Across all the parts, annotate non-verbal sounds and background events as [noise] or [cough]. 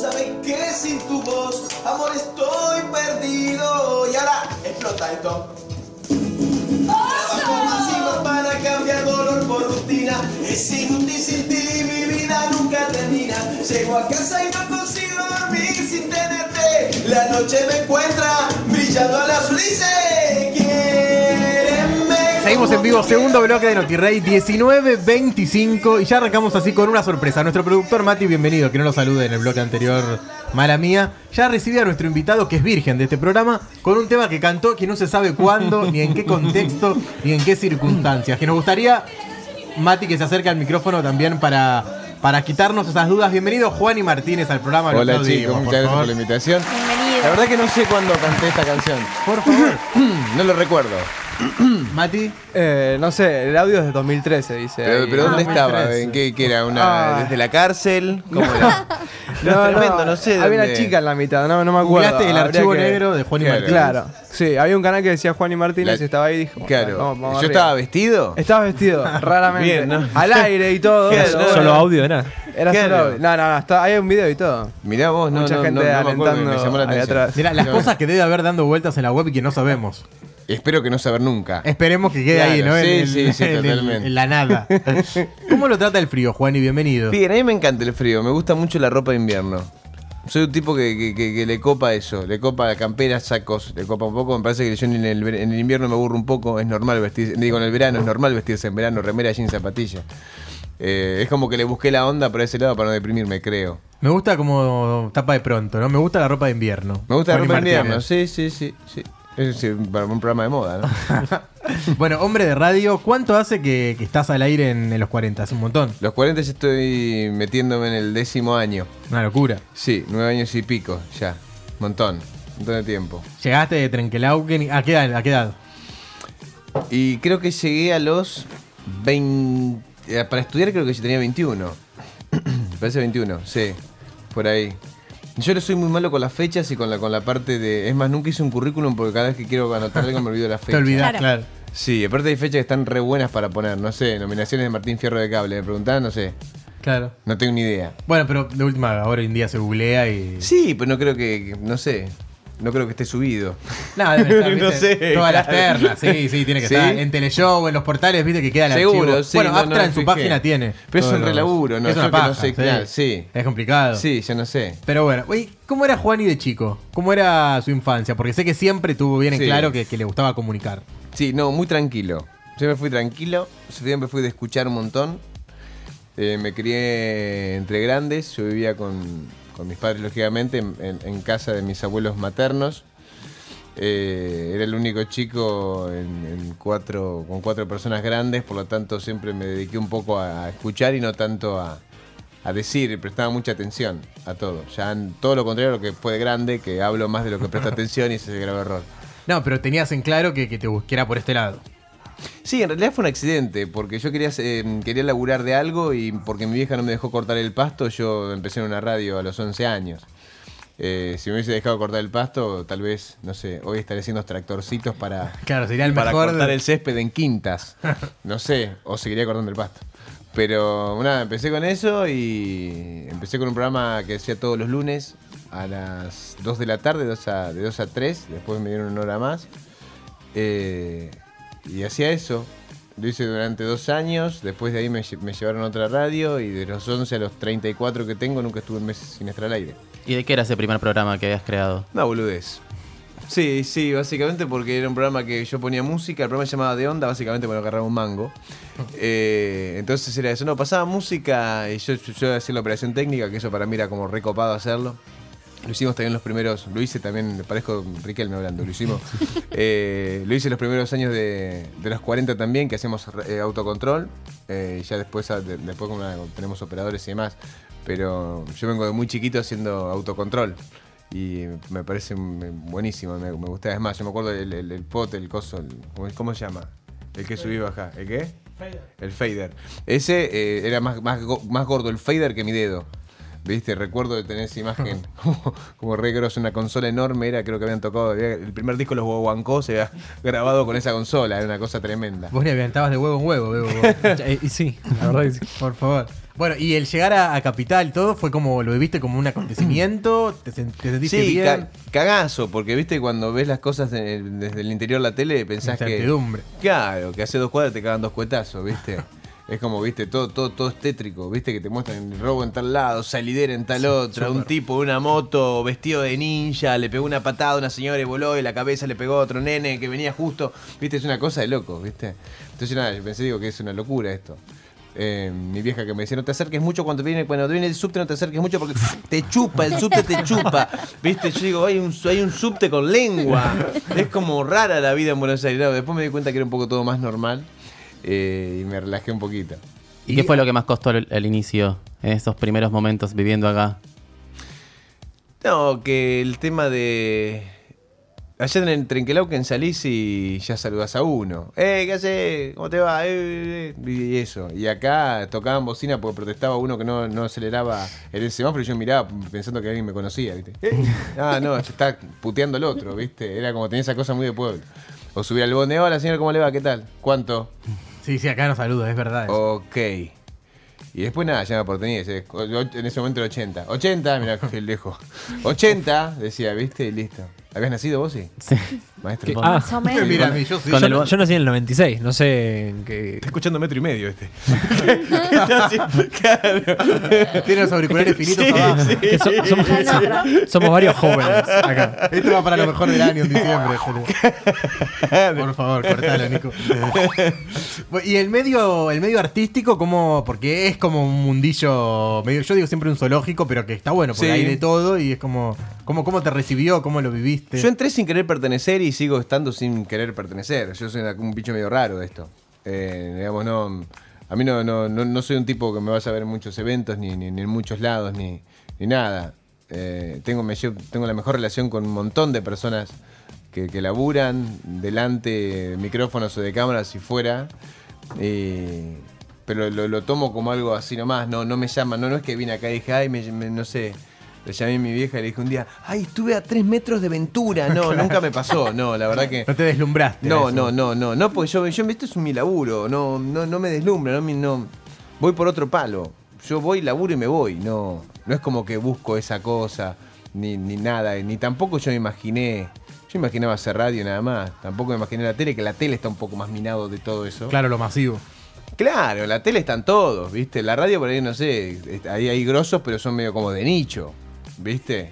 sabes que sin tu voz, amor, estoy perdido. Y ahora explota esto. Trabajo más para cambiar dolor por rutina. Es inútil sin ti, mi vida nunca termina. Llego a casa y no consigo dormir sin tenerte. La noche me encuentra brillando a la dice Quiéreme Seguimos en vivo, segundo bloque de NotiRey 19.25 y ya arrancamos así con una sorpresa. Nuestro productor Mati, bienvenido, que no lo salude en el bloque anterior, mala mía. Ya recibe a nuestro invitado, que es virgen de este programa, con un tema que cantó que no se sabe cuándo, ni en qué contexto, ni en qué circunstancias. Que nos gustaría, Mati, que se acerque al micrófono también para, para quitarnos esas dudas. Bienvenido Juan y Martínez al programa. Hola chicos, muchas gracias favor. por la invitación. Bienvenido. La verdad que no sé cuándo canté esta canción. Por favor, [clears throat] No lo recuerdo. [coughs] Mati. Eh, no sé, el audio es de 2013, dice. Pero, ahí. pero ¿dónde Ah, estaba? 2013. ¿En qué, qué era? Una, Ah. ¿Desde la cárcel? ¿Cómo era? [laughs] No, tremendo, no sé Había dónde- una chica en la mitad, no, no me acuerdo. Googleaste el archivo que- negro de Juan y Claro. Martínez. Claro, sí, había un canal que decía Juan y Martínez La- y estaba ahí y dijo. Claro. vamos- vamos ¿Yo arriba. estaba vestido? Estabas vestido, [laughs] raramente. Bien, ¿no? Al aire y todo. [laughs] No, Solo audio era. Era solo audio. No, no, no, está, hay un video y todo. Mirá vos, no, Mucha no, gente no, no me acuerdo, alentando me llamó la atención. Mira, las No. cosas que debe haber dando vueltas en la web y que no sabemos. Espero que no saber nunca. Esperemos que quede Claro, ahí, ¿no? sí, en, sí, sí, en- en- totalmente. en la nada. [laughs] ¿Cómo lo trata el frío, Juan? Y bienvenido. Bien, a mí me encanta el frío, me gusta mucho la ropa de invierno. Soy un tipo que, que- que- que le copa eso, le copa camperas, sacos, le copa un poco. Me parece que yo en el, ver- en el invierno me aburro un poco, es normal vestirse, digo en el verano es normal vestirse en verano, remera, jeans, zapatilla. Eh, es como que le busqué la onda por ese lado para no deprimirme, creo. Me gusta como tapa de pronto, ¿no? Me gusta la ropa de invierno. Me gusta la Juan y ropa de invierno, sí, sí, sí. sí. Para un programa de moda, ¿no? [laughs] Bueno, hombre de radio, ¿cuánto hace que, que estás al aire en, en los 40? Hace un montón. Los 40 ya estoy metiéndome en el décimo año. Una locura. Sí, nueve años y pico, ya. Montón, montón de tiempo. Llegaste de Trenquelauquen. ¿A qué edad? ¿A qué edad? Y creo que llegué a los 20... eh, Para estudiar creo que tenía 21. Me [clears throat] parece 21, sí. Por ahí. Yo le soy muy malo con las fechas y con la, con la parte de... Es más, nunca hice un currículum porque cada vez que quiero anotar algo me olvido la fecha. Te olvidás, Claro. claro. Sí, aparte hay fechas que están re buenas para poner. No sé, nominaciones de Martín Fierro de Cable. Me preguntaban, no sé. Claro. No tengo ni idea. Bueno, pero de última, ahora en día se googlea y. Sí, pero no creo que- No sé. No creo que esté subido. [laughs] No, debe estar, [laughs] No sé, Todas las ternas, sí, sí, tiene que ¿Sí? estar. En Teleshow, en los portales, viste que queda el Seguro, archivo. sí. Bueno, no, Aptra en su página tiene. Pero es un relaburo, ¿no? Es Yo una que no sé, sí. claro, sí. Es complicado. Sí, ya no sé. Pero bueno, oye, ¿cómo era Juani de chico? ¿Cómo era su infancia? Porque sé que siempre tuvo bien en Sí. claro que, que le gustaba comunicar. Sí, no, muy tranquilo. Siempre fui tranquilo, siempre fui de escuchar un montón. Eh, me crié entre grandes, yo vivía con, mis padres, lógicamente, en, casa de mis abuelos maternos. Eh, era el único chico con cuatro personas grandes, por lo tanto siempre me dediqué un poco a, escuchar y no tanto a, a decir, prestaba mucha atención a todo. Ya en todo lo contrario a lo que fue de grande, que hablo más de lo que presto atención y ese es el grave error. No, pero tenías en claro que, te que era por este lado. Sí, en realidad fue un accidente, porque yo quería, eh, quería laburar de algo y porque mi vieja no me dejó cortar el pasto, yo empecé en una radio a los 11 años. Eh, si me hubiese dejado cortar el pasto, tal vez, no sé, hoy estaría haciendo tractorcitos para, [laughs] Claro, sería el para mejor. cortar de- el césped en quintas. [laughs] No sé, o seguiría cortando el pasto. Pero nada, empecé con eso y empecé con un programa que hacía todos los lunes a las 2 de la tarde, dos a- de 2 a 3, después me dieron una hora más. Eh, y hacía eso. Lo hice durante dos años, después de ahí me, lle- me llevaron a otra radio y de los 11 a los 34 que tengo nunca estuve un mes sin estar al aire. ¿Y de qué era ese primer programa que habías creado? Una boludez. Sí, sí, básicamente porque era un programa que yo ponía música, el programa se llamaba De Onda, básicamente porque agarraba un mango. [laughs] Eh, entonces era eso, no, pasaba música y yo, yo, yo hacía la operación técnica, que eso para mí era como recopado hacerlo. Lo hicimos también los primeros, lo hice también, me parezco Riquelme hablando, lo hicimos. [laughs] Eh, lo hice los primeros años de, de los 40 también, que hacíamos eh, autocontrol. eh, y ya después, de- después como una- tenemos operadores y demás. Pero yo vengo de muy chiquito haciendo autocontrol. Y me parece buenísimo, me, me gusta. Es más, yo me acuerdo el, el, el pot, el coso, el- ¿cómo, cómo se llama? El que subí y baja. ¿El qué? El fader. Ese eh, era más, más, más gordo el fader que mi dedo. ¿Viste? Recuerdo de tener esa imagen [laughs] como, como re grosso, una consola enorme, era, creo que habían tocado, había- el primer disco los Guaguancó se había [laughs] grabado con esa consola, era una cosa tremenda. Vos ni aventabas de huevo en huevo. Eh, [laughs] y sí, la verdad que sí. Por favor. Bueno, y el llegar a, a Capital, todo fue como, lo viviste como un acontecimiento, [clears throat] te, sen- te sentiste Sí, bien. ca- cagazo, porque viste cuando ves las cosas de- desde el interior de la tele pensás que... Claro, que hace dos cuadras te cagan dos cuetazos, ¿viste? Es como, viste, todo, todo, todo es tétrico, viste, que te muestran el robo en tal lado, salidera en tal otra, un tipo en una moto vestido de ninja, le pegó una patada a una señora y voló y la cabeza le pegó a otro nene que venía justo, viste, es una cosa de loco, viste. Entonces nada, yo pensé, digo, que es una locura esto. Eh, mi vieja que me decía, no te acerques mucho cuando viene, cuando viene el subte, no te acerques mucho porque te chupa, el subte te chupa. Viste, yo digo, hay un, hay un subte con lengua. Es como rara la vida en Buenos Aires. No, después me di cuenta que era un poco todo más normal eh, y me relajé un poquito. ¿Y qué fue lo que más costó el, el inicio en esos primeros momentos viviendo acá? No, que el tema de. Allá en el Trenquelauquen salís y ya saludás a uno. ¡Eh, qué haces! ¿Cómo te va? Eh, eh. Y eso. Y acá tocaban bocina porque protestaba uno que no, no aceleraba en el semáforo y yo miraba pensando que alguien me conocía, ¿viste? Eh. [laughs] Ah, no, está puteando el otro, ¿viste? Era como tenía esa cosa muy de pueblo. O subía al bonde, hola señor, ¿cómo le va? ¿Qué tal? ¿Cuánto? Sí, sí, acá nos saluda, es verdad. eso. Ok. Y después nada, ya me oportunidad. En ese momento era 80. 80, mira qué lejos. [laughs] 80, decía, ¿viste? Y listo. ¿Habías nacido vos, sí? Sí. Maestro. Que- Está ah, Más o menos. [laughs] Mira, a mí, yo sí. El no- yo nací en el 96, no sé en qué. escuchando metro y medio este. ¿Qué está? Claro. Tiene los auriculares finitos abajo. que so- somos, somos varios jóvenes acá. Esto va para lo mejor del año en diciembre. [laughs] Por favor, cortalo, Nico. [laughs] Y el medio, el medio artístico, como, porque es como un mundillo, medio, yo digo siempre un zoológico, pero que está bueno, porque Sí. hay de todo y es como, como, ¿cómo te recibió? ¿Cómo lo viviste? Yo entré sin querer pertenecer y sigo estando sin querer pertenecer. Yo soy un bicho medio raro de esto. Eh, digamos, no. A mí no, no, no, no soy un tipo que me vas a ver en muchos eventos, ni, ni- en muchos lados, ni, ni nada. Eh, tengo, me llevo- tengo la mejor relación con un montón de personas que, que laburan delante de micrófonos o de cámaras y fuera. Pero lo, tomo como algo así nomás, no, no me llama, no, no es que vine acá y dije, ay, me- no sé, le llamé a mi vieja y le dije un día, ay, estuve a tres metros de Ventura, no, [laughs] nunca me pasó, no, la verdad que... No te deslumbraste. No, no, no, no, no, porque yo, yo esto es mi laburo, no, no, no me deslumbra, no, no, voy por otro palo. Yo voy, laburo y me voy, no, no es como que busco esa cosa, ni, ni nada, ni tampoco yo me imaginé, yo imaginaba hacer radio nada más, tampoco me imaginé la tele, que la tele está un poco más minado de todo eso. Claro, lo masivo. Claro, la tele están todos, ¿viste? La radio por ahí, no sé, ahí hay grosos, pero son medio como de nicho, ¿viste?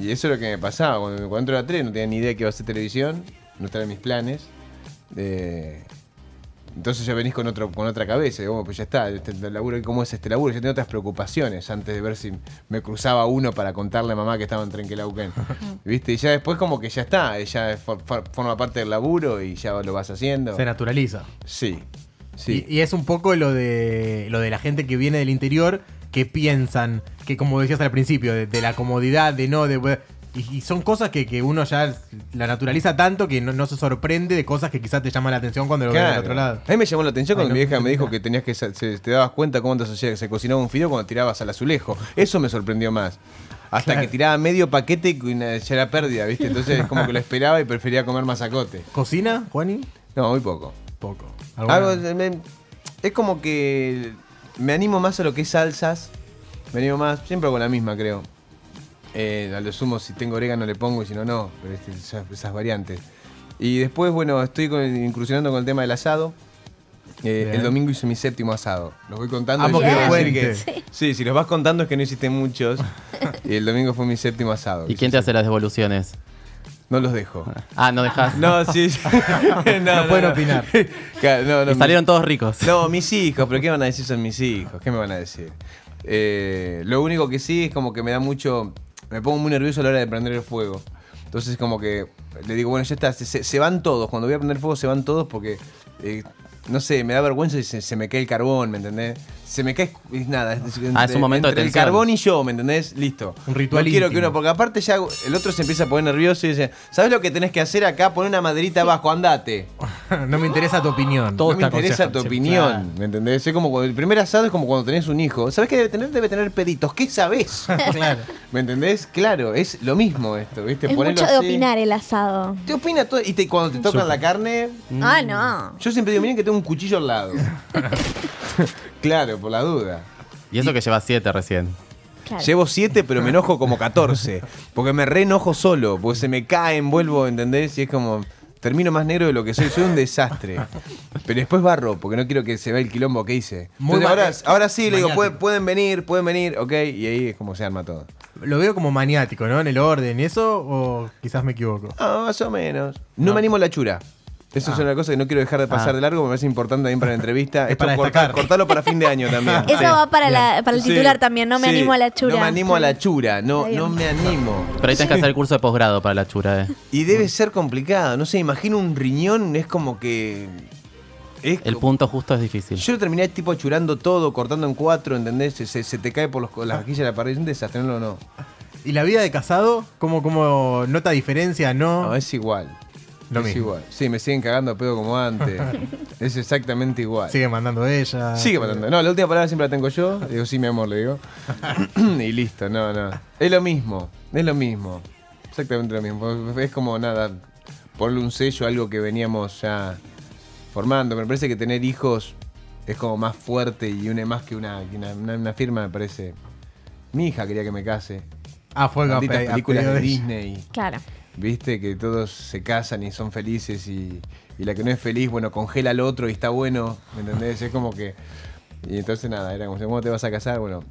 Y eso es lo que me pasaba. Cuando, cuando entré a la tele no tenía ni idea que iba a ser televisión, no estaba en mis planes. Eh, entonces ya venís con, otro, con otra cabeza, digo, "Bueno, pues ya está, este, el laburo, ¿cómo es este laburo? Yo tenía otras preocupaciones antes de ver si me cruzaba uno para contarle a mamá que estaba en Trenquelauquen. [laughs] ¿Viste? Y ya después como que ya está, ya for- for- forma parte del laburo y ya lo vas haciendo. Se naturaliza. Sí, sí. Y, y es un poco lo de lo de la gente que viene del interior que piensan que como decías al principio de, de la comodidad de no de y, y son cosas que, que uno ya la naturaliza tanto que no, no se sorprende de cosas que quizás te llaman la atención cuando lo ves del Claro. otro lado. A mí me llamó la atención cuando Ay, mi vieja no, me dijo no. que tenías que se- te dabas cuenta cómo antes se, se cocinaba un fideo cuando tirabas al azulejo. Eso me sorprendió más. Hasta Claro. que tiraba medio paquete y ya era pérdida, ¿viste? [laughs] Entonces como que lo esperaba y prefería comer masacote. ¿Cocina, Juani? No, muy poco. Poco. Algo- es como que me animo más a lo que es salsas. Me animo más, siempre con la misma, creo. Eh, a lo sumo, si tengo orégano le pongo y si no, no. Pero este, esas, esas variantes. Y después, bueno, estoy con- incursionando con el tema del asado. Eh, el domingo hice mi séptimo asado. Los voy contando. Amo y que sí, si los vas contando es que no hiciste muchos. [laughs] y el domingo fue mi séptimo asado. ¿Y quién te hace las devoluciones? No los dejo. Ah, no dejas. No, sí. sí. [laughs] no, pueden opinar. [laughs] Claro, no, no, Y salieron todos ricos. no, mis hijos, pero ¿qué van a decir son mis hijos? ¿Qué me van a decir? Eh, lo único que sí es como que me da mucho. Me pongo muy nervioso a la hora de prender el fuego. Entonces, como que le digo, bueno, ya está, se, se- se van todos. Cuando voy a prender fuego, se van todos porque eh, no sé, me da vergüenza y se, se me cae el carbón, ¿me entendés? Se me cae, es nada. Es, Ah, es un momento de entre el carbón y yo, ¿me entendés? Listo. Un ritual No quiero que uno, porque aparte ya el otro se empieza a poner nervioso y dice, ¿sabes lo que tenés que hacer acá? Poner una maderita abajo, andate. [laughs] no me interesa tu opinión. Todo no me interesa tu opinión, claro. ¿me entendés? Es como cuando el primer asado es como cuando tenés un hijo. ¿Sabes qué debe tener? Debe tener peditos. ¿Qué sabés? [laughs] Claro. ¿Me entendés? Claro, es lo mismo esto, ¿viste? Es Ponerlo mucho de así. opinar el asado. Te opina todo. Y te- cuando te tocan la carne, Ah, no. yo siempre digo, miren que tengo un cuchillo al lado. [laughs] claro, por la duda. Y eso que lleva siete recién. Claro. Llevo siete, pero me enojo como 14. Porque me re enojo solo. Porque se me caen, vuelvo, ¿entendés? Y es como. Termino más negro de lo que soy. Soy un desastre. Pero después barro, porque no quiero que se vea el quilombo que hice. Muy Entonces, ahora, sí, le digo, pueden, pueden venir, pueden venir, ok. Y ahí es como se arma todo. Lo veo como maniático, ¿no? En el orden y eso, o quizás me equivoco. Ah, más o menos. No, me animo a la chura. Eso es una cosa que no quiero dejar de pasar Ah. de largo, me parece importante también para la entrevista. [laughs] Es Esto para corta- destacar. cortalo para fin de año también. [laughs] Eso Sí. va para, la, para el Sí, titular también. No me sí. animo a la chura. No me animo a la chura, no, no me animo. Pero ahí tenés que hacer el curso de posgrado para la chura, eh. Y debe ser complicado, no sé, imagino un riñón, es como que... es El punto justo es difícil. Yo terminé tipo churando todo, cortando en cuatro, ¿entendés? Se, se- se te cae por los, las vajillas de la pared, es un desastre, no, no. ¿Y la vida de casado? ¿Cómo, cómo nota diferencia? No. No, es igual. Lo es mismo. igual. Sí, me siguen cagando a pedo como antes. [laughs] es exactamente igual. Sigue mandando ella. Sigue matando. No, la última palabra siempre la tengo yo. Digo, sí, mi amor, le digo. [laughs] y listo, no, no. Es lo mismo, es lo mismo. Exactamente lo mismo. Es como nada, ponerle un sello a algo que veníamos ya formando. Me parece que tener hijos es como más fuerte y une más que una, que una, una- una firma, me parece. Mi hija quería que me case. Ah, fue películas de. Disney. Claro. Viste que todos se casan y son felices y, y la que no es feliz, bueno, congela al otro y está bueno, ¿me entendés? Es como que... Y entonces nada, era como, ¿cómo te vas a casar? Bueno,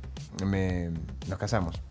me, nos casamos.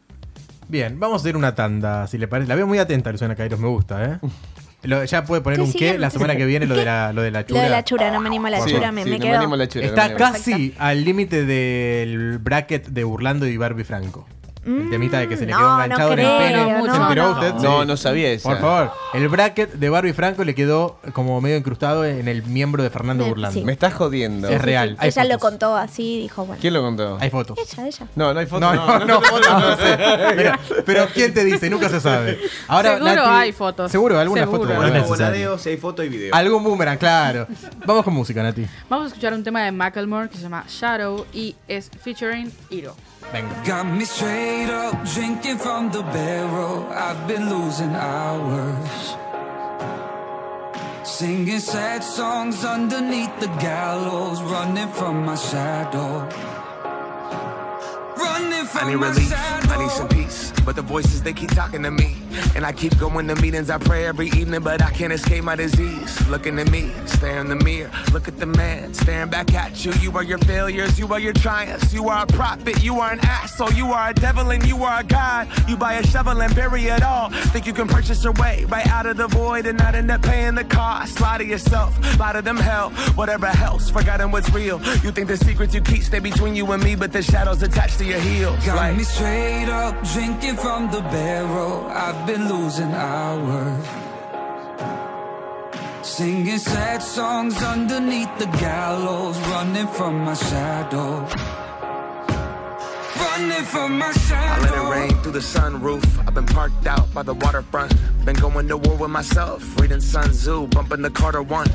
Bien, vamos a hacer una tanda, si le parece. La veo muy atenta, Luciana Kairos, me gusta, ¿eh? [laughs] Lo- ya puede poner ¿Qué un [laughs] qué la semana que viene, lo de la, lo de la Lo chura. de la chura, no me animo a la Sí, chura, me, sí, me no quedo. animo a la chura, no Está me animo. casi al límite del bracket de Burlando y Barbie Franco. El temita de que se le Mm, quedó no, no enganchado en el pene. no, ¿Se enteró no. usted? No, Sí. no sabía eso. Por favor, el bracket de Barbie Franco le quedó como medio incrustado en el miembro de Fernando Sí. Burlando. Me estás jodiendo. Es real. Ella lo fotos. contó así, dijo, bueno. ¿Quién lo contó? Hay fotos. Ella, ella. No, no hay foto. No, no, no, fotos no sé. Mira, pero ¿quién te dice? Nunca se sabe. Ahora, Seguro Nati- hay fotos. Seguro, alguna Seguro. foto. No de es Burlando. necesario. si hay foto y video. Algún boomerang, claro. Vamos con música, Nati. Vamos a escuchar un tema de Macklemore que se llama Shadow y es featuring Hiro. Venga. Got me straight up drinking from the barrel. I've been losing hours. Singing sad songs underneath the gallows, running from my shadow. Running from I need relief, shadow. I need some peace. But the voices, they keep talking to me. And I keep going to meetings, I pray every evening, but I can't escape my disease. Looking at me, stare in the mirror. Look at the man, staring back at you. You are your failures, you are your triumphs. You are a prophet, you are an asshole. You are a devil and you are a god. You buy a shovel and bury it all. Think you can purchase your way right out of the void and not end up paying the cost. Lie to yourself, lie to them hell, whatever else. Forgotten what's real. You think the secrets you keep stay between you and me, but the shadows attached to your heels. Got Like- me straight up drinking from the barrel. I've been losing hours. Singing sad songs underneath the gallows, running from my shadow. Running from my shadow I let it rain through the sunroof. I've been parked out by the waterfront. Been going to war with myself. Reading Sun Tzu, bumping the Carter one.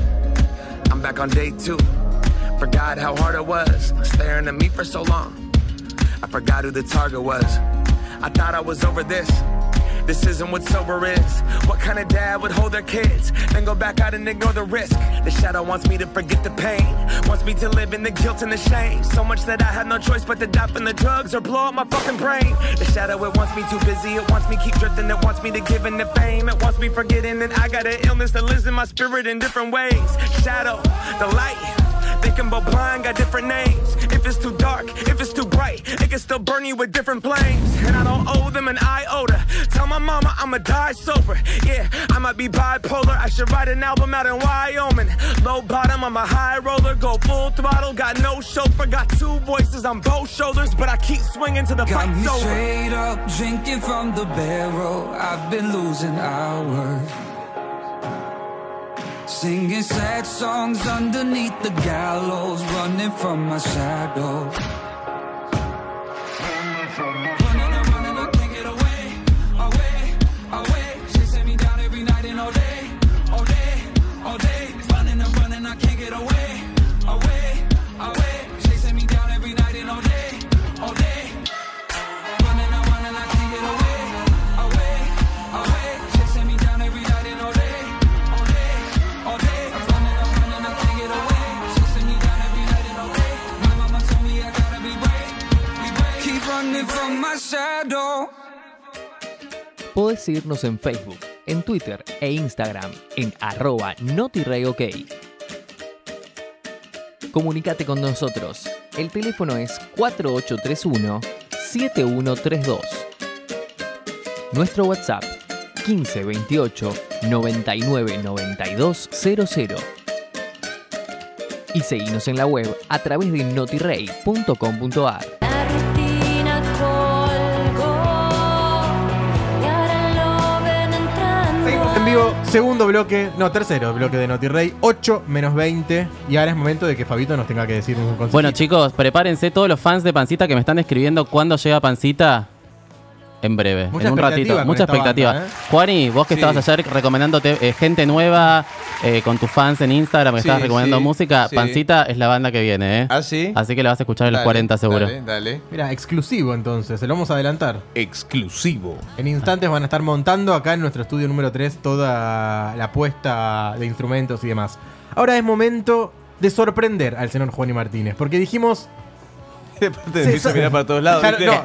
I'm back on day two. Forgot how hard it was staring at me for so long. I forgot who the target was. I thought I was over this. This isn't what sober is. What kind of dad would hold their kids, then go back out and ignore the risk? The shadow wants me to forget the pain, wants me to live in the guilt and the shame. So much that I have no choice but to die from the drugs or blow up my fucking brain. The shadow, it wants me too busy, it wants me keep drifting, it wants me to give in the fame, it wants me forgetting that I got an illness that lives in my spirit in different ways. Shadow, the light. Thinking about blind got different names. If it's too dark, if it's too bright, it can still burn you with different flames. And I don't owe them an iota. Tell my mama I'ma die sober. Yeah, I might be bipolar. I should write an album out in Wyoming. Low bottom, I'm a high roller. Go full throttle, got no chauffeur. Got two voices on both shoulders, but I keep swinging to the Got fight's me over. straight up drinking from the barrel. I've been losing hours. Singing sad songs underneath the gallows, running from my shadow. Seguirnos en Facebook, en Twitter e Instagram en arroba notireyok. Comunicate con nosotros. El teléfono es 4831-7132. Nuestro WhatsApp 1528 99 92 00. Y seguinos en la web a través de notirey.com.ar. segundo bloque, no, tercero bloque de NotiRey, 8 menos 20. Y ahora es momento de que Fabito nos tenga que decir un consejo. Bueno, chicos, prepárense todos los fans de Pancita que me están escribiendo cuándo llega Pancita. En breve, Mucha en un ratito. Mucha expectativa. banda, ¿eh? Juani, vos que Sí. estabas ayer recomendándote eh, gente nueva eh, con tus fans en Instagram, que Sí, estabas recomendando sí, música, sí. Pancita es la banda que viene, ¿eh? ¿Ah, sí? Así que la vas a escuchar en los Dale, 40 seguro. Dale, dale. Mira, exclusivo entonces, se lo vamos a adelantar. Exclusivo. En instantes van a estar montando acá en nuestro estudio número 3 toda la puesta de instrumentos y demás. Ahora es momento de sorprender al señor Juan y Martínez, porque dijimos... Aparte empiezo a mirar para todos lados. No.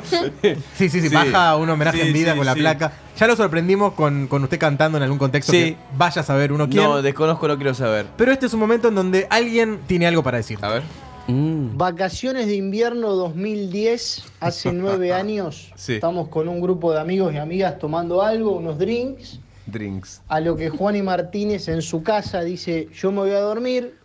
Sí, sí, sí, [laughs] baja un homenaje Sí, en vida sí, con la sí. placa. Ya lo sorprendimos con, con usted cantando en algún contexto Sí. que vaya a saber uno quién. No, desconozco, no quiero saber. Pero este es un momento en donde alguien tiene algo para decir. A ver. Mm. Vacaciones de invierno 2010, hace nueve [laughs] años. Sí. Estamos con un grupo de amigos y amigas tomando algo, unos drinks. Drinks. A lo que Juan y Martínez en su casa dice, yo me voy a dormir,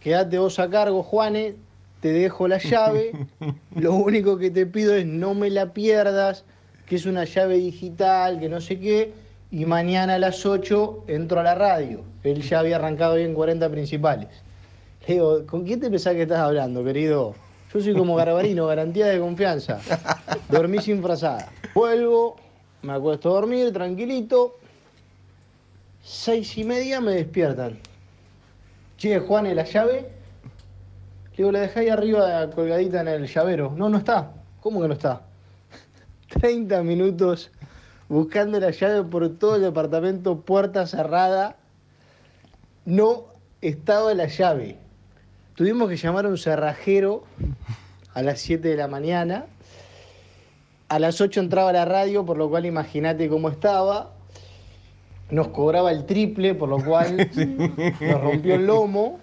quédate vos a cargo, Juane, te dejo la llave. [laughs] Lo único que te pido es no me la pierdas, que es una llave digital, que no sé qué. Y mañana a las 8 entro a la radio. Él ya había arrancado bien 40 principales. Le digo, ¿con quién te pensás que estás hablando, querido? Yo soy como Garbarino, garantía de confianza. Dormí sin frazada. Vuelvo, me acuesto a dormir, tranquilito. Seis y media me despiertan. Che, Juan, ¿y la llave? Le digo, la dejé ahí arriba colgadita en el llavero. No, no está. ¿Cómo que no está? [laughs] 30 minutos buscando la llave por todo el departamento, puerta cerrada. No estaba la llave. Tuvimos que llamar a un cerrajero a las 7 de la mañana. A las 8 entraba la radio, por lo cual imagínate cómo estaba. Nos cobraba el triple, por lo cual [laughs] nos rompió el lomo.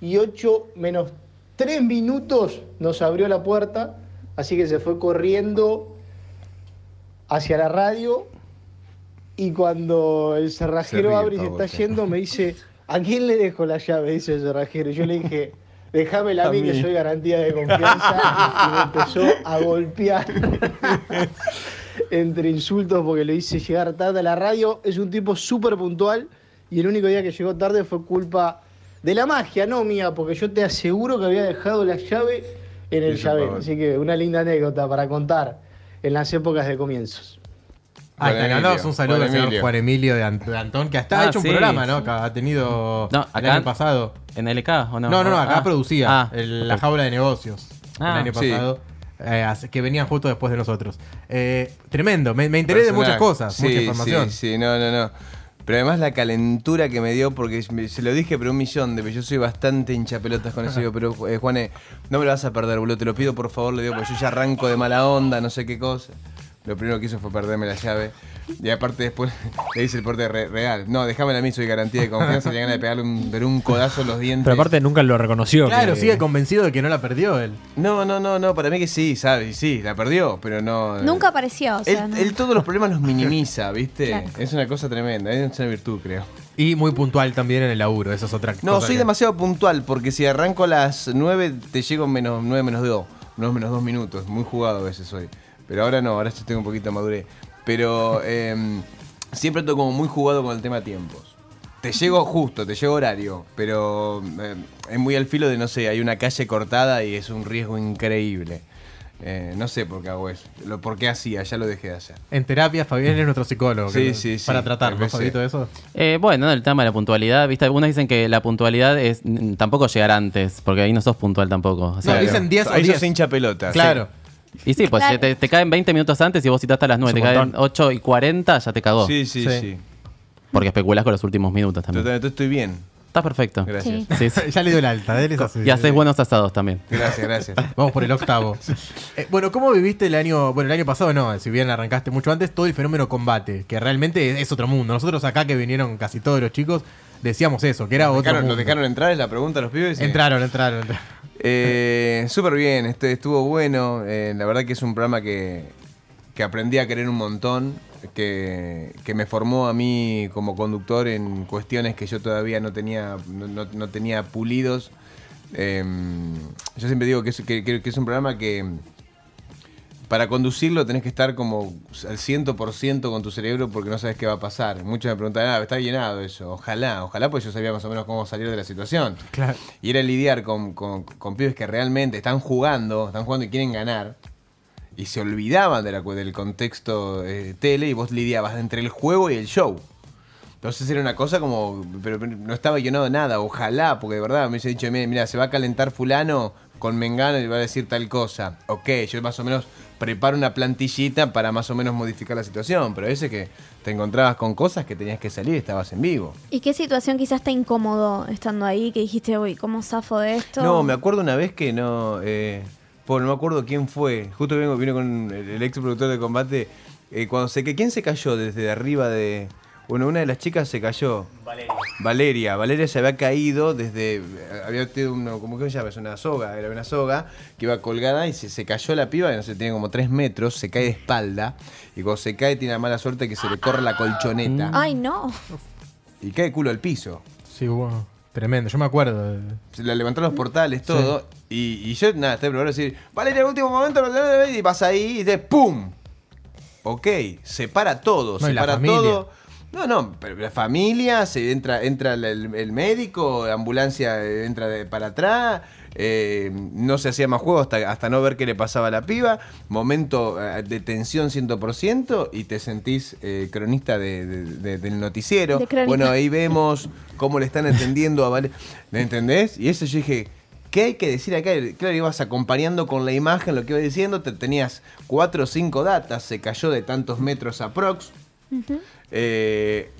Y 8 menos 3 minutos nos abrió la puerta. Así que se fue corriendo hacia la radio. Y cuando el cerrajero abre y se está yendo, me dice, ¿a quién le dejo la llave? Dice el cerrajero. Yo le dije, déjamela a mí, que soy garantía de confianza. y me empezó a golpear [laughs] entre insultos porque lo hice llegar tarde a la radio. Es un tipo súper puntual y el único día que llegó tarde fue culpa de la magia, no mía, porque yo te aseguro que había dejado la llave en el llavero. Así que una linda anécdota para contar en las épocas de comienzos. Ah, te mandamos un saludo Juan al señor Emilio. Juan Emilio de, Ant- de Antón, que hasta Ah, ha hecho un sí. programa, ¿no? Que ha tenido No, el año pasado. ¿En LK o no? No, no, no, acá Ah. producía Ah, el- la jaula de negocios Ah, el año sí. pasado. eh, que venían justo después de nosotros. Eh, tremendo, me, me enteré de muchas cosas, Sí, mucha información. Sí, sí, no, no, no. Pero además la calentura que me dio, porque se lo dije, pero un millón de veces. Yo soy bastante hinchapelotas con eso. Digo, pero eh, Juane, no me lo vas a perder, boludo. Te lo pido por favor, le digo, porque yo ya arranco de mala onda, no sé qué cosa. Lo primero que hizo fue perderme la llave. Y aparte después [laughs] le dice el porte re- real. No, déjamela a mí, soy garantía de confianza. Le ganas de pegarle un, pero un codazo en los dientes. Pero aparte nunca lo reconoció. Claro, que- sigue convencido de que no la perdió él. No, no, no, no, para mí que sí, ¿sabes? Sí, la perdió, pero no. Nunca apareció, o Él, no. todos los problemas los minimiza, ¿viste? Claro. Es una cosa tremenda, es una virtud, creo. Y muy puntual también en el laburo, eso es otra No, cosa soy que- demasiado puntual, porque si arranco a las 9, te llego en menos 9 menos 2, unos menos 2 minutos. Muy jugado a veces soy. Pero ahora no, ahora ya tengo un poquito de madurez. Pero em, siempre estoy como muy jugado con el tema tiempos. te llego justo, te llego horario, pero eh, es muy al filo de, no sé, hay una calle cortada y es un riesgo increíble. Eh, no sé por qué hago eso. Lo, por qué hacía, ya lo dejé de hacer. En terapia, Fabián es nuestro psicólogo. Sí, que- sí, sí. Para tratar, ¿no. Fabito, eso? Eh, bueno, el tema de la puntualidad, ¿viste? Algunos dicen que la puntualidad es tampoco llegar antes, porque ahí no sos puntual tampoco. O sea, No, dicen 10 o Ahí 10. sos hincha pelota. Claro. Y sí, pues Claro. si te, te caen 20 minutos antes y vos citaste a las 9, Es te caen montón. 8 y 40, ya te cagó. Sí, sí, Sí. sí. Porque especulás con los últimos minutos también. Totalmente, estoy bien. Estás perfecto. Gracias. Sí, sí. [laughs] ya le dio el alta, él es así. Y haces buenos asados también. Gracias, gracias. [laughs] Vamos por el octavo. Eh, bueno, ¿cómo viviste el año? Bueno, el año pasado no, si bien arrancaste mucho antes, todo el fenómeno combate, que realmente es, otro mundo. Nosotros acá que vinieron casi todos los chicos, decíamos eso, que era ¿Nos otro dejaron, mundo. dejaron entrar? ¿Es la pregunta a los pibes? Entraron, entraron, entraron. Eh, Súper bien, este, estuvo bueno. eh, la verdad que es un programa que, que aprendí a querer un montón, que, que me formó a mí como conductor en cuestiones que yo todavía no tenía, no, no- tenía pulidos. Eh, yo siempre digo que es, que es un programa que para conducirlo tenés que estar como al 100% con tu cerebro porque no sabes qué va a pasar. Muchos me preguntan, ah, está llenado eso. Ojalá, ojalá, pues yo sabía más o menos cómo salir de la situación. Claro. Y era lidiar con, con, con pibes que realmente están jugando, están jugando y quieren ganar. Y se olvidaban de la, del contexto eh, tele y vos lidiabas entre el juego y el show. Entonces era una cosa como, pero, pero no estaba llenado nada, ojalá, porque de verdad me hubiese dicho, mira, se va a calentar fulano con Mengano y va a decir tal cosa. Ok, yo más o menos preparo una plantillita para más o menos modificar la situación, pero a veces que te encontrabas con cosas que tenías que salir, estabas en vivo. ¿Y qué situación quizás te incomodó estando ahí? Que dijiste, uy, ¿cómo zafo de esto? No, me acuerdo una vez que no. Eh, por, no me acuerdo quién fue. Justo vengo, vino con el, el ex productor de combate. eh, cuando se que ¿Quién se cayó desde arriba de.? Bueno, una de las chicas se cayó. Valeria. Valeria. Valeria se había caído desde. Había tenido uno, ¿cómo que se llama? Es una soga. Era una soga que iba colgada y se, se cayó la piba, que no sé, tiene como 3 metros, se cae de espalda. Y cuando se cae, tiene la mala suerte que se le corre la colchoneta. Ay, no. Y cae culo al piso. Sí, bueno, tremendo, yo me acuerdo. de- Se la levantaron los portales, todo. Y, y yo, nada, estoy preparado a decir, Valeria, el último momento, y vas ahí y dices, ¡pum! Ok, separa todo, No, separa familia. todo. No, no, pero la familia, se entra, entra el, el médico, la ambulancia eh, entra de- para atrás, eh, no se hacía más juego hasta, hasta no ver qué le pasaba a la piba, momento eh, de tensión 100% y te sentís eh, cronista de- de- de- del noticiero. Bueno, ahí vemos cómo le están entendiendo a Vale. ¿Me entendés? Y eso yo dije, ¿qué hay que decir acá? Claro, ibas acompañando con la imagen lo que iba diciendo, te tenías cuatro o cinco datas, se cayó de tantos metros aprox. Eh,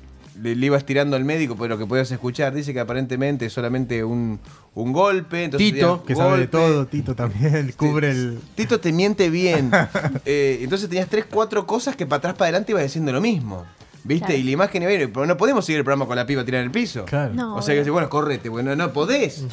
le, le ibas tirando al médico, pero lo que podías escuchar dice que aparentemente solamente un, un golpe. entonces Tito, tenías que sabe de todo, Tito también, cubre el... Tito te miente bien. [laughs] Eh, entonces tenías tres, cuatro cosas que para atrás, para adelante ibas diciendo lo mismo. ¿Viste? Claro. Y la imagen iba a ir, pero no podemos seguir el programa con la piba tirada en el piso. Claro. No, o sea que bueno, correte, bueno, no podés.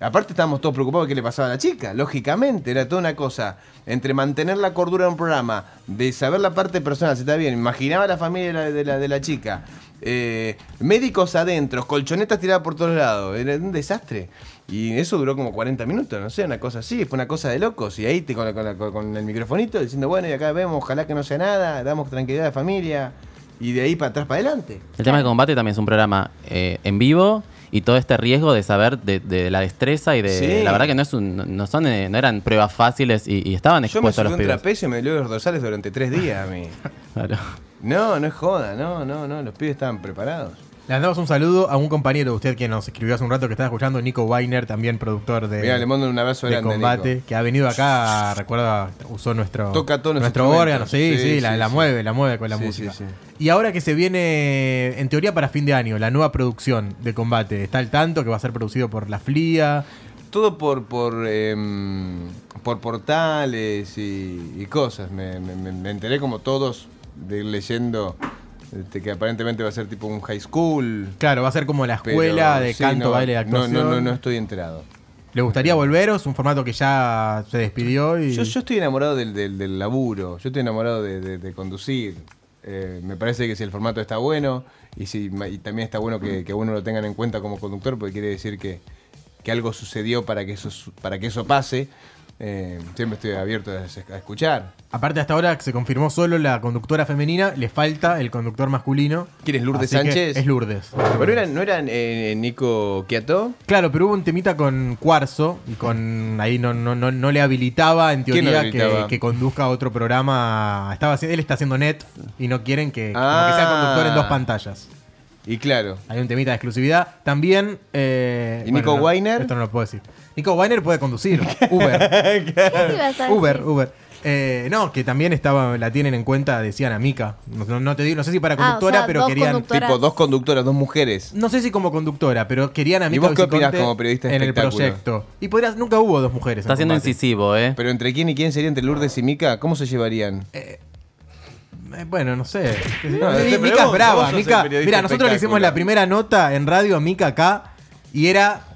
Aparte estábamos todos preocupados de qué le pasaba a la chica, lógicamente, era toda una cosa entre mantener la cordura de un programa, de saber la parte personal, si está bien, imaginaba la familia de la, de la, chica, eh, médicos adentro, colchonetas tiradas por todos lados, era un desastre. Y eso duró como 40 minutos, no sé, una cosa así, fue una cosa de locos. Y ahí te, con, con con el microfonito diciendo, bueno, y acá vemos, ojalá que no sea nada, damos tranquilidad a la familia, y de ahí para atrás para adelante. El tema de combate también es un programa eh, en vivo y todo este riesgo de saber de, de la destreza y de Sí. la verdad que no es un, no son eh, no eran pruebas fáciles y, y estaban Yo me expuestos a los un pibes. trapecio y me dolió los dorsales durante tres días a mí. [laughs] Claro. No, no es joda, no, no, no, los pibes estaban preparados. Le mandamos un saludo a un compañero de usted que nos escribió hace un rato que estaba escuchando, Nico Weiner, también productor de, Mira, le mando un abrazo de grande. combate, Nico. que ha venido acá, recuerda, usó nuestro, Toca todos los nuestro órgano, sí, sí, Sí, la, sí, la mueve, la mueve con la música. Y ahora que se viene, en teoría para fin de año, la nueva producción de combate, ¿está al tanto que va a ser producido por la FLIA? Todo por por, em, por portales y, y cosas. Me- me- me enteré como todos de ir leyendo este, que aparentemente va a ser tipo un high school. Claro, va a ser como la pero escuela de sí, canto, no, baile, de no, actuación. No, no, no estoy enterado. ¿Le gustaría volver o es un formato que ya se despidió? Y... Yo, yo estoy enamorado del, del- del laburo, yo estoy enamorado de, de- de conducir. Eh, me parece que si el formato está bueno y, si, y también está bueno que, que uno lo tengan en cuenta como conductor porque quiere decir que, que algo sucedió para que eso, para que eso pase. Eh, siempre estoy abierto a, a escuchar. Aparte, hasta ahora se confirmó solo la conductora femenina, le falta el conductor masculino. ¿Quién es Lourdes Sánchez? Es Lourdes. ¿Pero eran, no eran eh, Nico Quiato? Claro, pero hubo un temita con Cuarzo y con ahí no, no, no, no le habilitaba en ¿Quién no teoría que, habilitaba? que conduzca otro programa. Estaba, él está haciendo net y no quieren que, como Ah. que sea conductor en dos pantallas. Y claro. Hay un temita de exclusividad. También. eh, ¿Y Nico no, Weiner? Esto no lo puedo decir. Nico Weiner puede conducir. [laughs] Uber. Uber? Uber. Eh, no, que también estaba, la tienen en cuenta, decían a Mika. No, no- no te digo, no sé si para Ah, o conductora, sea, pero dos querían. conductoras. Tipo, dos conductoras, dos mujeres. No sé si como conductora, pero querían a ¿Y Mika vos qué opinás Viciconte como periodista de en el espectáculo? proyecto. Y podrías, nunca hubo dos mujeres. Está en siendo combate. incisivo, ¿eh? Pero entre quién y quién sería entre Lourdes y Mica, ¿cómo se llevarían? Eh, bueno, no sé. No, te Mika es brava. vos sos Mika, el periodista mira, nosotros le hicimos espectáculo. la primera nota en radio a Mika acá y era.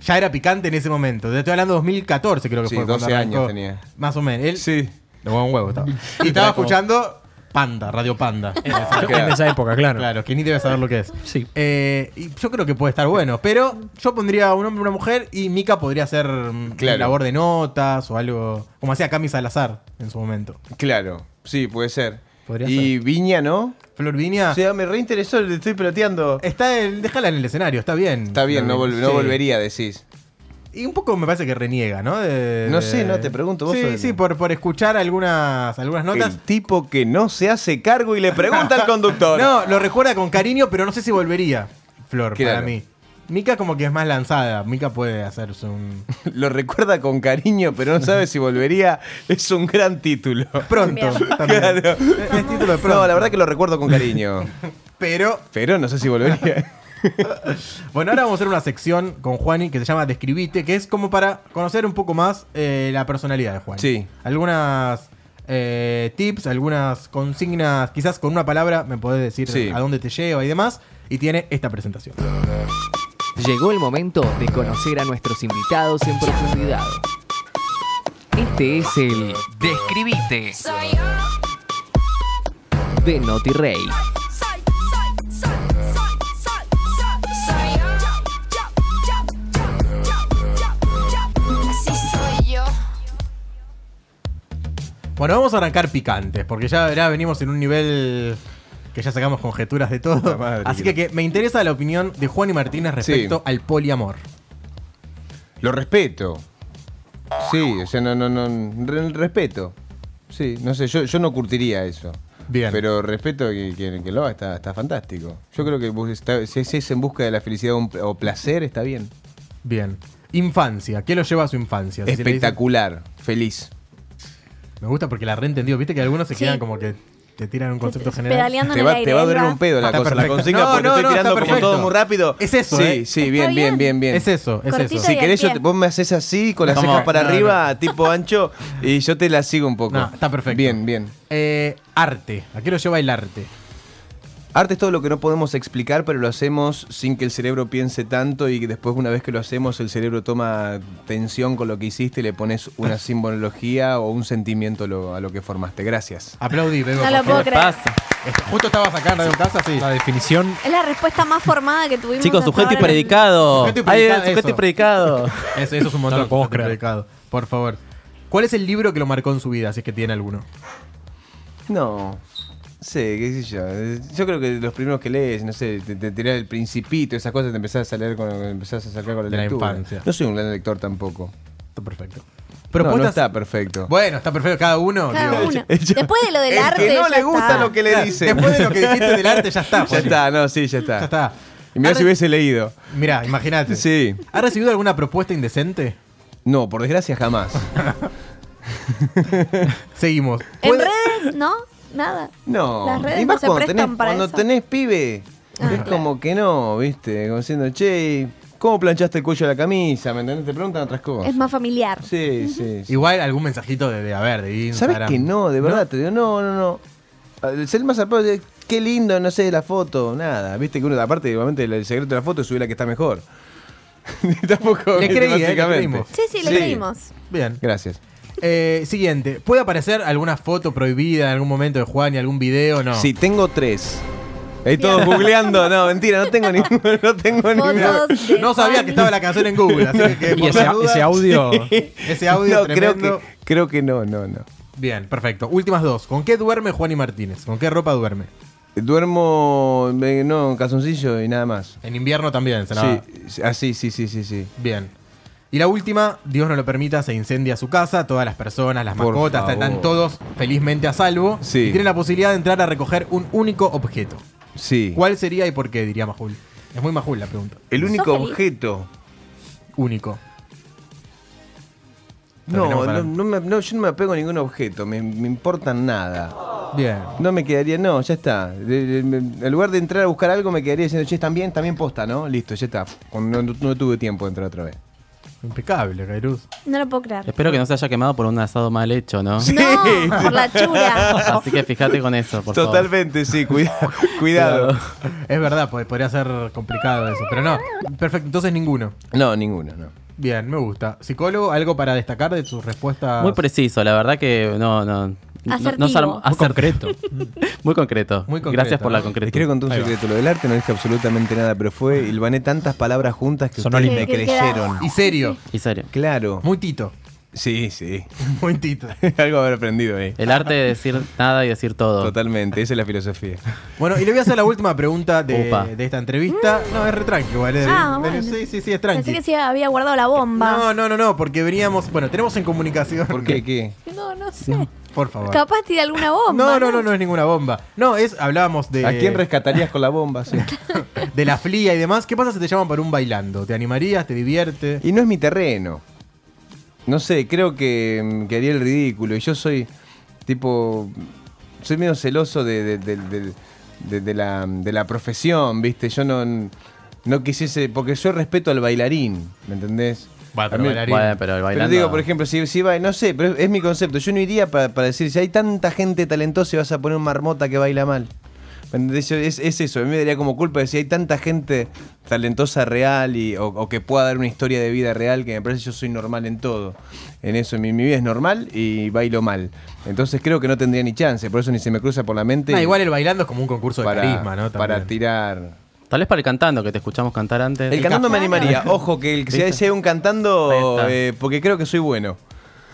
Ya era picante en ese momento. Te estoy hablando de 2014, creo que Sí, fue. cuando 12 años tenía. Más o menos. Él, Sí. de buen huevo estaba. [laughs] Y estaba escuchando Panda, Radio Panda. En esa época, claro. Claro, que ni debe saber lo que es. Sí. Eh, y yo creo que puede estar bueno, pero yo pondría un hombre y una mujer y Mika podría hacer mm, Claro. labor de notas o algo, como hacía Cami Salazar en su momento. Claro, sí, puede ser. Y Viña, ¿no? Flor Viña O sea, me reinteresó, le estoy peloteando. está en, déjala en el escenario, está bien. Está bien, no, vol- no volvería, decís. Y un poco me parece que reniega, ¿no? De- No sé, no te pregunto, vos Sí, sos- sí, por, por escuchar algunas, algunas notas. El tipo que no se hace cargo y le pregunta al conductor. [laughs] No, lo recuerda con cariño, pero no sé si volvería, Flor, para Claro. mí. Mika como que es más lanzada. Mika puede hacerse un... Lo recuerda con cariño, pero no sabe si volvería. Es un gran título. Pronto. También. Claro. Es, es título de pronto. No, la verdad que lo recuerdo con cariño. Pero, Pero no sé si volvería. [laughs] bueno, ahora vamos a hacer una sección con Juani que se llama Describite, que es como para conocer un poco más eh, la personalidad de Juani. Sí. Algunas eh, tips, algunas consignas, quizás con una palabra me podés decir Sí. a dónde te lleva y demás. Y tiene esta presentación. Llegó el momento de conocer a nuestros invitados en profundidad. Este es el Describite de Noti Rey. Bueno, vamos a arrancar picantes, porque ya, ya venimos en un nivel que ya sacamos conjeturas de todo. Madre Así que- que, me interesa la opinión de Juan y Martínez respecto Sí. al poliamor. Lo respeto. Sí, o sea, no, no, no. re- respeto. Sí, no sé, yo, yo no curtiría eso. Bien. Pero respeto que, que- que lo haga, está, está fantástico. Yo creo que está- si es- si es en busca de la felicidad o un- o placer, está bien. Bien. Infancia. ¿Qué lo lleva a su infancia? Si Espectacular, feliz. Me gusta porque la reentendió. Viste que algunos se Sí. quedan como que te tiran un concepto general. Pedaleando Te en va, el aire. te va a va. un pedo la Está cosa, la perfecto. consigna, No, porque no, estoy no, tirando está como perfecto. todo muy rápido. Es eso, Sí, ¿eh? sí, bien, bien, bien. bien. Es eso, es Cortito eso. Si querés, yo te- vos me haces así, con las Como- cejas para no, no. arriba, tipo ancho, y yo te la sigo un poco. No, está perfecto. Bien, bien. Eh, arte. ¿A qué lo lleva el arte? Arte es todo lo que no podemos explicar, pero lo hacemos sin que el cerebro piense tanto y que después una vez que lo hacemos el cerebro toma tensión con lo que hiciste y le pones una [laughs] simbología o un sentimiento a lo, a lo que formaste. Gracias. Aplaudí, Bebo, No por lo favor. puedo creer. Este, Justo estabas acá en Radio Casa, sí. La definición. Es la respuesta más formada que tuvimos. Chicos, sujeto y predicado. Sujeto y Ay, predicado, sujeto eso. y predicado. [laughs] Eso, eso es un montón. No lo puedo sujeto creer. predicado. Por favor. ¿Cuál es el libro que lo marcó en su vida, si es que tiene alguno? No. Sí, qué sé yo. Yo creo que los primeros que lees, no sé, te, te tirás el principito, esas cosas te empezás a leer con, empezás a sacar con la De la infancia. No soy un gran lector tampoco. Está perfecto. No, Propuestas. no está perfecto. Bueno, está perfecto cada uno. Cada digo. uno. [laughs] Después de lo del El arte. que no ya le gusta está. lo que le dice. Después de lo que dijiste del arte, ya está. [laughs] Ya está, no, sí, ya está. Ya está. Y mira Arre- si hubiese leído. Mirá, imagínate. Sí. ¿Ha recibido alguna propuesta indecente? No, por desgracia jamás. [laughs] Seguimos. En ¿Puede- redes, ¿no? Nada. No. Las redes y no más se cuando prestan tenés, para cuando eso. tenés pibe. Ah, es claro. como que no, ¿viste? Como diciendo, che, ¿cómo planchaste el cuello de la camisa? ¿Me entendés? Te preguntan otras cosas. Es más familiar. Sí, sí. sí. Igual algún mensajito de, de a ver, de Instagram. ¿Sabes que no? De verdad, te digo, no, no, no. Ser más zarpado, de, qué lindo, no sé, la foto, nada. Viste que uno, aparte, igualmente, el secreto de la foto es subir la que está mejor. [laughs] Tampoco, Le creí, eh, le básicamente. creímos. Sí, sí, le creímos. Bien. Gracias. Eh, siguiente. ¿Puede aparecer alguna foto prohibida en algún momento de Juan y algún video? No. Sí, tengo tres. Ahí todos googleando. No, mentira, no tengo [laughs] ninguno. No tengo ninguno. No sabía que estaba la canción en Google, así que, Y ese, audio. [laughs] ese audio No, creo que, creo que no, no, no. Bien, perfecto. Últimas dos. ¿Con qué duerme Juan y Martínez? ¿Con qué ropa duerme? Duermo, eh, no, en calzoncillo y nada más. En invierno también, se la- Sí, así, sí, sí, sí, sí. Bien. Y la última, Dios no lo permita, se incendia su casa, todas las personas, las Por mascotas, favor. están todos felizmente a salvo. Sí. Y tienen la posibilidad de entrar a recoger un único objeto. Sí. ¿Cuál sería y por qué? Diría Majul. Es muy Majul la pregunta. El ¿Sos único feliz? objeto. Único. No, Terminamos no, hablando. no me- no, yo no me apego a ningún objeto, me, me importan nada. Bien. No me quedaría, no, ya está. De- de- me- en lugar de entrar a buscar algo, me quedaría diciendo, che, están bien, también posta, ¿no? Listo, ya está. No, no- no tuve tiempo de entrar otra vez. Impecable, Cairuz. No lo puedo creer. Espero que no se haya quemado por un asado mal hecho, ¿no? No, por la chura. [laughs] Así que fíjate con eso, por favor. Totalmente, sí, cuida- cuidado. Es verdad, pod- podría ser complicado eso. Pero no. Perfecto, entonces ninguno. No, ninguno, no. Bien, me gusta. ¿Psicólogo, algo para destacar de sus respuestas? Muy preciso, la verdad que no, no. No- no Asertivo. se armó- Muy concreto. Muy concreto. Muy concreto, Gracias por la ¿no? Concretud. quiero contar un secreto. Lo del arte no dije absolutamente nada, pero fue. Hilvané tantas palabras juntas que Sonó ustedes me creyeron. Y serio. Y serio. Claro. Muy Tito. Sí, sí. [laughs] Muy Tito. [laughs] Algo haber aprendido ahí. El arte de decir nada y decir todo. Totalmente, esa es la filosofía. [laughs] Bueno, y le voy a hacer la última pregunta de, esta entrevista. No, es re tranqui, igual. es- Ah, bueno. Sí, sí, sí, es Pensé tranqui. que sí había guardado la bomba. No, no, no, no, porque veníamos. Bueno, tenemos en comunicación. ¿Por qué? ¿Qué? No, no sé. Por favor. Capaz tiene alguna bomba. No, no, no, no es ninguna bomba. No, es, hablábamos de. ¿A quién rescatarías con la bomba? Sí. [laughs] De la flia y demás. ¿Qué pasa si te llaman para un bailando? ¿Te animarías? ¿Te divierte? Y no es mi terreno. No sé, creo que, que haría el ridículo. Y yo soy, tipo, soy medio celoso de, de- de- de- de- de la, de la profesión, ¿viste? Yo no, no quisiese, porque yo respeto al bailarín, ¿me entendés? Bueno, A mí- bailarín. Bueno, pero el Pero bailando. digo, por ejemplo, si, si va, no sé, pero es, es mi concepto. Yo no iría para, para decir, si hay tanta gente talentosa y vas a poner un marmota que baila mal. ¿Me entendés? Yo- Es, es eso, a mí me daría como culpa de si hay tanta gente talentosa real y, o, o que pueda dar una historia de vida real que me parece que yo soy normal en todo. En eso, mi, mi vida es normal y bailo mal. Entonces creo que no tendría ni chance, por eso ni se me cruza por la mente. No, igual el bailando es como un concurso de para, carisma, ¿no? para tirar. Tal vez para el cantando, que te escuchamos cantar antes. El cantando me animaría. Ojo, que el, si ¿Viste? hay un cantando, eh, porque creo que soy bueno.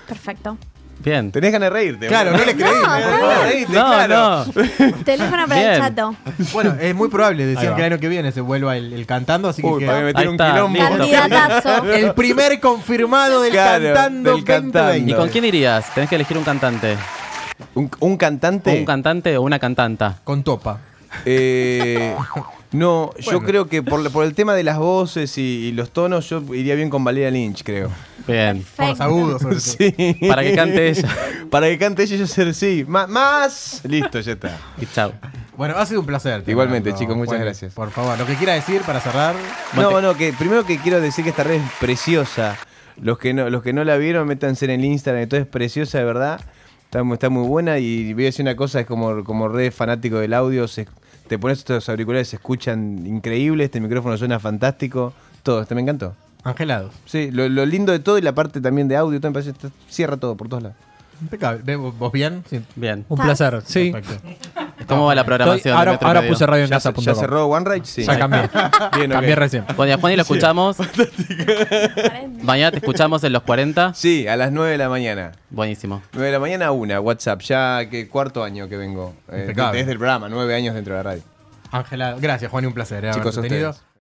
Perfecto. Bien. Tenés ganas de reírte. Claro, no le creí. No, está Tenés ganas de reírte, No, claro. no. [laughs] Teléfono para el chato. Bueno, es muy probable. Decían que el año que viene se vuelva el, el cantando, así que. Uy, queda- para que me Ahí tire un está, quilombo. [laughs] El primer confirmado del Claro, cantando del cantando. 2020. ¿Y con quién irías? Tenés que elegir un cantante. Un, un cantante. ¿Un cantante o una cantanta? Con Topa. Eh, no, yo creo que por, por el tema de las voces y, y los tonos, yo iría bien con Valeria Lynch, creo. Bien. Con los agudos, sobre [laughs] todo. Sí. Para que cante ella. [laughs] Para que cante ella, yo ser sí. Más. Listo, ya está. Y chao. Bueno, ha sido un placer. Igualmente, chicos, muchas gracias. Por favor, lo que quiera decir para cerrar. No, no, que primero que quiero decir que esta red es preciosa. Los que no, los que no la vieron, métanse en el Instagram, entonces es preciosa de verdad. Está, muy- está muy buena y voy a decir una cosa, es como, como red fanático del audio, se- te pones estos auriculares, se escuchan increíbles, este micrófono suena fantástico, todo, este me encantó. Angelados. Sí, lo, lo lindo de todo y la parte también de audio, todo me parece, está- cierra todo por todos lados. Impecable. ¿Ve- ¿Vos bien? Sí. Bien. Un placer. Sí. Perfecto. ¿Cómo va la programación? Estoy- ahora puse radio en ¿Ya, casa. ya cerró OneRide? Sí. Ya cambié. [laughs] Bien, ok. Cambié recién. Bueno, a Juan y lo escuchamos. Mañana te escuchamos en los 40. Sí, a las 9 de la mañana. Buenísimo. 9 de la mañana, una, WhatsApp. Ya que cuarto año que vengo. Eh, Impecable. desde el programa, nueve años dentro de la radio. Angela, gracias Juan y un placer. eh, Chicos, haberte a tenido. ustedes.